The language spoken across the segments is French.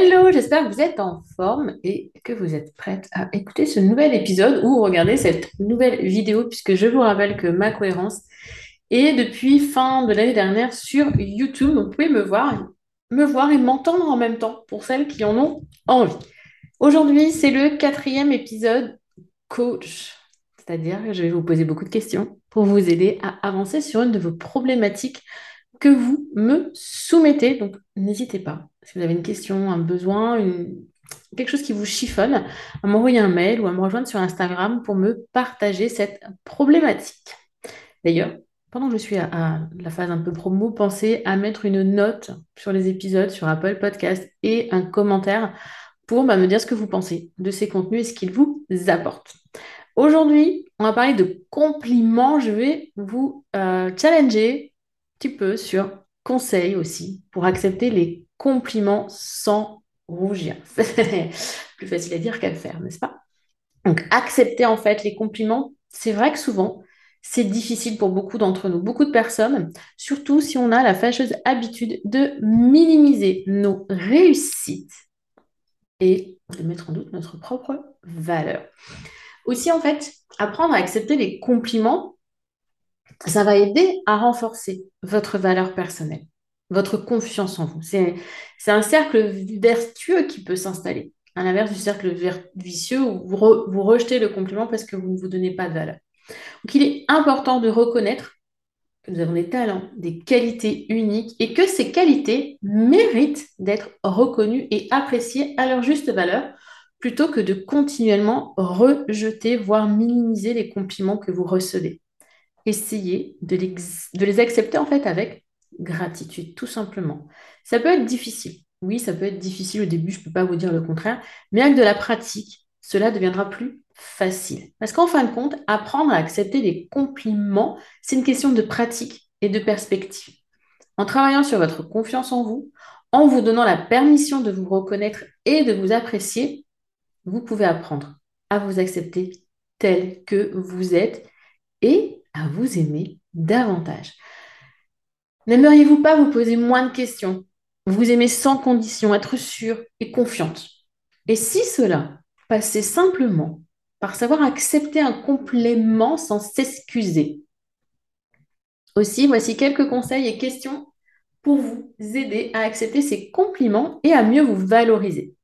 Hello, j'espère que vous êtes en forme et que vous êtes prête à écouter ce nouvel épisode ou regarder cette nouvelle vidéo puisque je vous rappelle que ma cohérence est depuis fin de l'année dernière sur YouTube. Vous pouvez me voir me voir et m'entendre en même temps pour celles qui en ont envie. Aujourd'hui, c'est le quatrième épisode coach, c'est-à-dire que je vais vous poser beaucoup de questions pour vous aider à avancer sur une de vos problématiques que vous me soumettez. Donc, n'hésitez pas, si vous avez une question, un besoin, quelque chose qui vous chiffonne, à m'envoyer un mail ou à me rejoindre sur Instagram pour me partager cette problématique. D'ailleurs, pendant que je suis à, la phase un peu promo, pensez à mettre une note sur les épisodes, sur Apple Podcast et un commentaire pour bah, me dire ce que vous pensez de ces contenus et ce qu'ils vous apportent. Aujourd'hui, on va parler de compliments. Je vais vous euh, challenger petit peu sur conseils aussi pour accepter les compliments sans rougir. Plus facile à dire qu'à faire, n'est-ce pas? Donc, accepter en fait les compliments, c'est vrai que souvent, c'est difficile pour beaucoup d'entre nous, beaucoup de personnes, surtout si on a la fâcheuse habitude de minimiser nos réussites et de mettre en doute notre propre valeur. Aussi, en fait, apprendre à accepter les compliments, ça va aider à renforcer votre valeur personnelle, votre confiance en vous. C'est un cercle vertueux qui peut s'installer, à l'inverse du cercle vicieux où vous rejetez le compliment parce que vous ne vous donnez pas de valeur. Donc il est important de reconnaître que nous avons des talents, des qualités uniques et que ces qualités méritent d'être reconnues et appréciées à leur juste valeur plutôt que de continuellement rejeter, voire minimiser les compliments que vous recevez. Essayez de les, de les accepter en fait avec gratitude, tout simplement. Ça peut être difficile. Oui, ça peut être difficile au début, je ne peux pas vous dire le contraire, mais avec de la pratique, cela deviendra plus facile. Parce qu'en fin de compte, apprendre à accepter les compliments, c'est une question de pratique et de perspective. En travaillant sur votre confiance en vous, en vous donnant la permission de vous reconnaître et de vous apprécier, vous pouvez apprendre à vous accepter tel que vous êtes et à vous aimer davantage. N'aimeriez-vous pas vous poser moins de questions, vous aimer sans condition, être sûre et confiante? Et si cela passait simplement par savoir accepter un complément sans s'excuser? Aussi, voici quelques conseils et questions pour vous aider à accepter ces compliments et à mieux vous valoriser.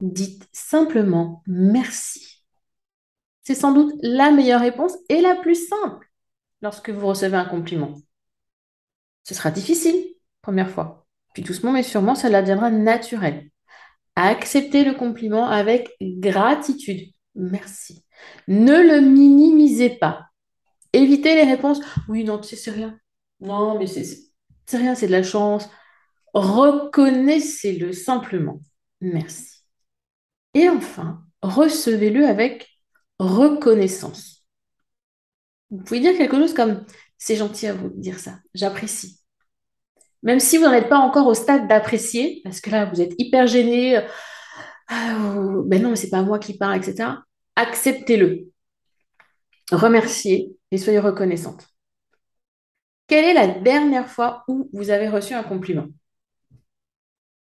Dites simplement merci. C'est sans doute la meilleure réponse et la plus simple lorsque vous recevez un compliment. Ce sera difficile, première fois. Puis doucement mais sûrement, cela deviendra naturel accepter le compliment avec gratitude. Merci. Ne le minimisez pas. Évitez les réponses. Oui, non, tu sais, c'est rien. Non, mais c'est rien, c'est de la chance. Reconnaissez-le simplement. Merci. Et enfin, recevez-le avec reconnaissance. Vous pouvez dire quelque chose comme c'est gentil à vous de dire ça, j'apprécie. Même si vous n'en êtes pas encore au stade d'apprécier, parce que là, vous êtes hyper gêné, euh, ben non, mais c'est pas moi qui parle, etc. Acceptez-le. Remerciez et soyez reconnaissante. Quelle est la dernière fois où vous avez reçu un compliment?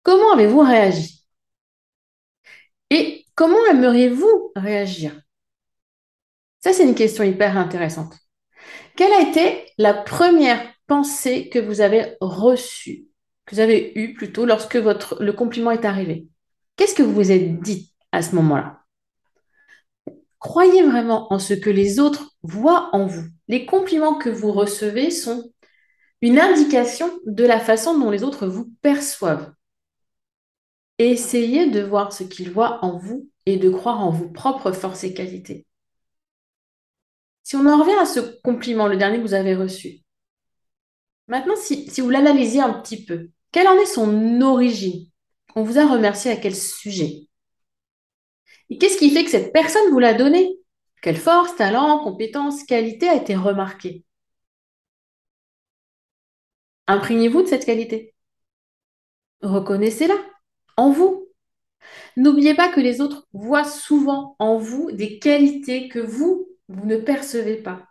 Comment avez-vous réagi? Et comment aimeriez-vous réagir? Ça, c'est une question hyper intéressante. Quelle a été la première pensée que vous avez reçue, que vous avez eue plutôt lorsque le compliment est arrivé? Qu'est-ce que vous vous êtes dit à ce moment-là? Croyez vraiment en ce que les autres voient en vous. Les compliments que vous recevez sont une indication de la façon dont les autres vous perçoivent. Essayez de voir ce qu'ils voient en vous et de croire en vos propres forces et qualités. Si on en revient à ce compliment, le dernier que vous avez reçu, maintenant, si, vous l'analysez un petit peu, quelle en est son origine? On vous a remercié à quel sujet? Et qu'est-ce qui fait que cette personne vous l'a donné? Quelle force, talent, compétence, qualité a été remarquée? Imprégnez-vous de cette qualité. Reconnaissez-la en vous. N'oubliez pas que les autres voient souvent en vous des qualités que vous, vous ne percevez pas.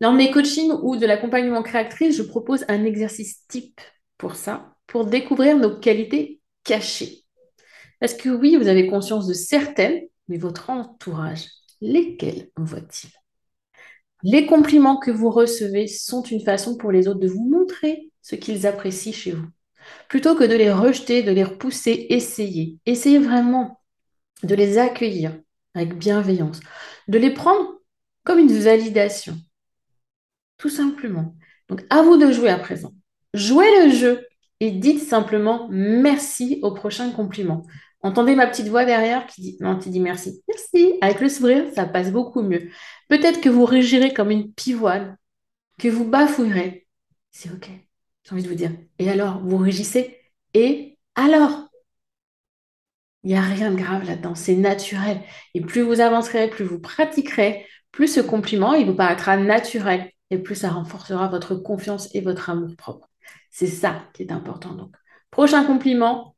Dans mes coachings ou de l'accompagnement créatrice, je propose un exercice type pour ça, pour découvrir nos qualités cachées. Parce que oui, vous avez conscience de certaines, mais votre entourage, lesquelles voit-il? Les compliments que vous recevez sont une façon pour les autres de vous montrer ce qu'ils apprécient chez vous. Plutôt que de les rejeter, de les repousser, essayez. Essayez vraiment de les accueillir avec bienveillance, de les prendre comme une validation. Tout simplement. Donc, à vous de jouer à présent. Jouez le jeu et dites simplement merci au prochain compliment. Entendez ma petite voix derrière qui dit non, dis merci. Merci. Avec le sourire, ça passe beaucoup mieux. Peut-être que vous régirez comme une pivoine, que vous bafouillerez. C'est OK. J'ai envie de vous dire. Et alors, vous régissez. Et alors? Il n'y a rien de grave là-dedans. C'est naturel. Et plus vous avancerez, plus vous pratiquerez, plus ce compliment, il vous paraîtra naturel. Et plus ça renforcera votre confiance et votre amour propre. C'est ça qui est important. Donc, prochain compliment.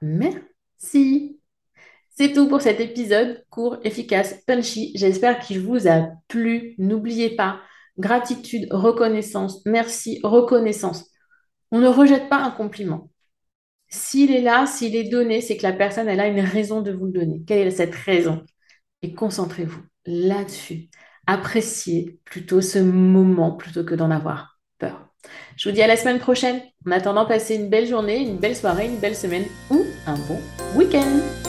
Merci. C'est tout pour cet épisode court, efficace, punchy. J'espère qu'il vous a plu. N'oubliez pas, gratitude, reconnaissance, merci, reconnaissance. On ne rejette pas un compliment. S'il est là, s'il est donné, c'est que la personne, elle a une raison de vous le donner. Quelle est cette raison? Et concentrez-vous là-dessus. Appréciez plutôt ce moment plutôt que d'en avoir peur. Je vous dis à la semaine prochaine. En attendant, passez une belle journée, une belle soirée, une belle semaine ou un bon week-end.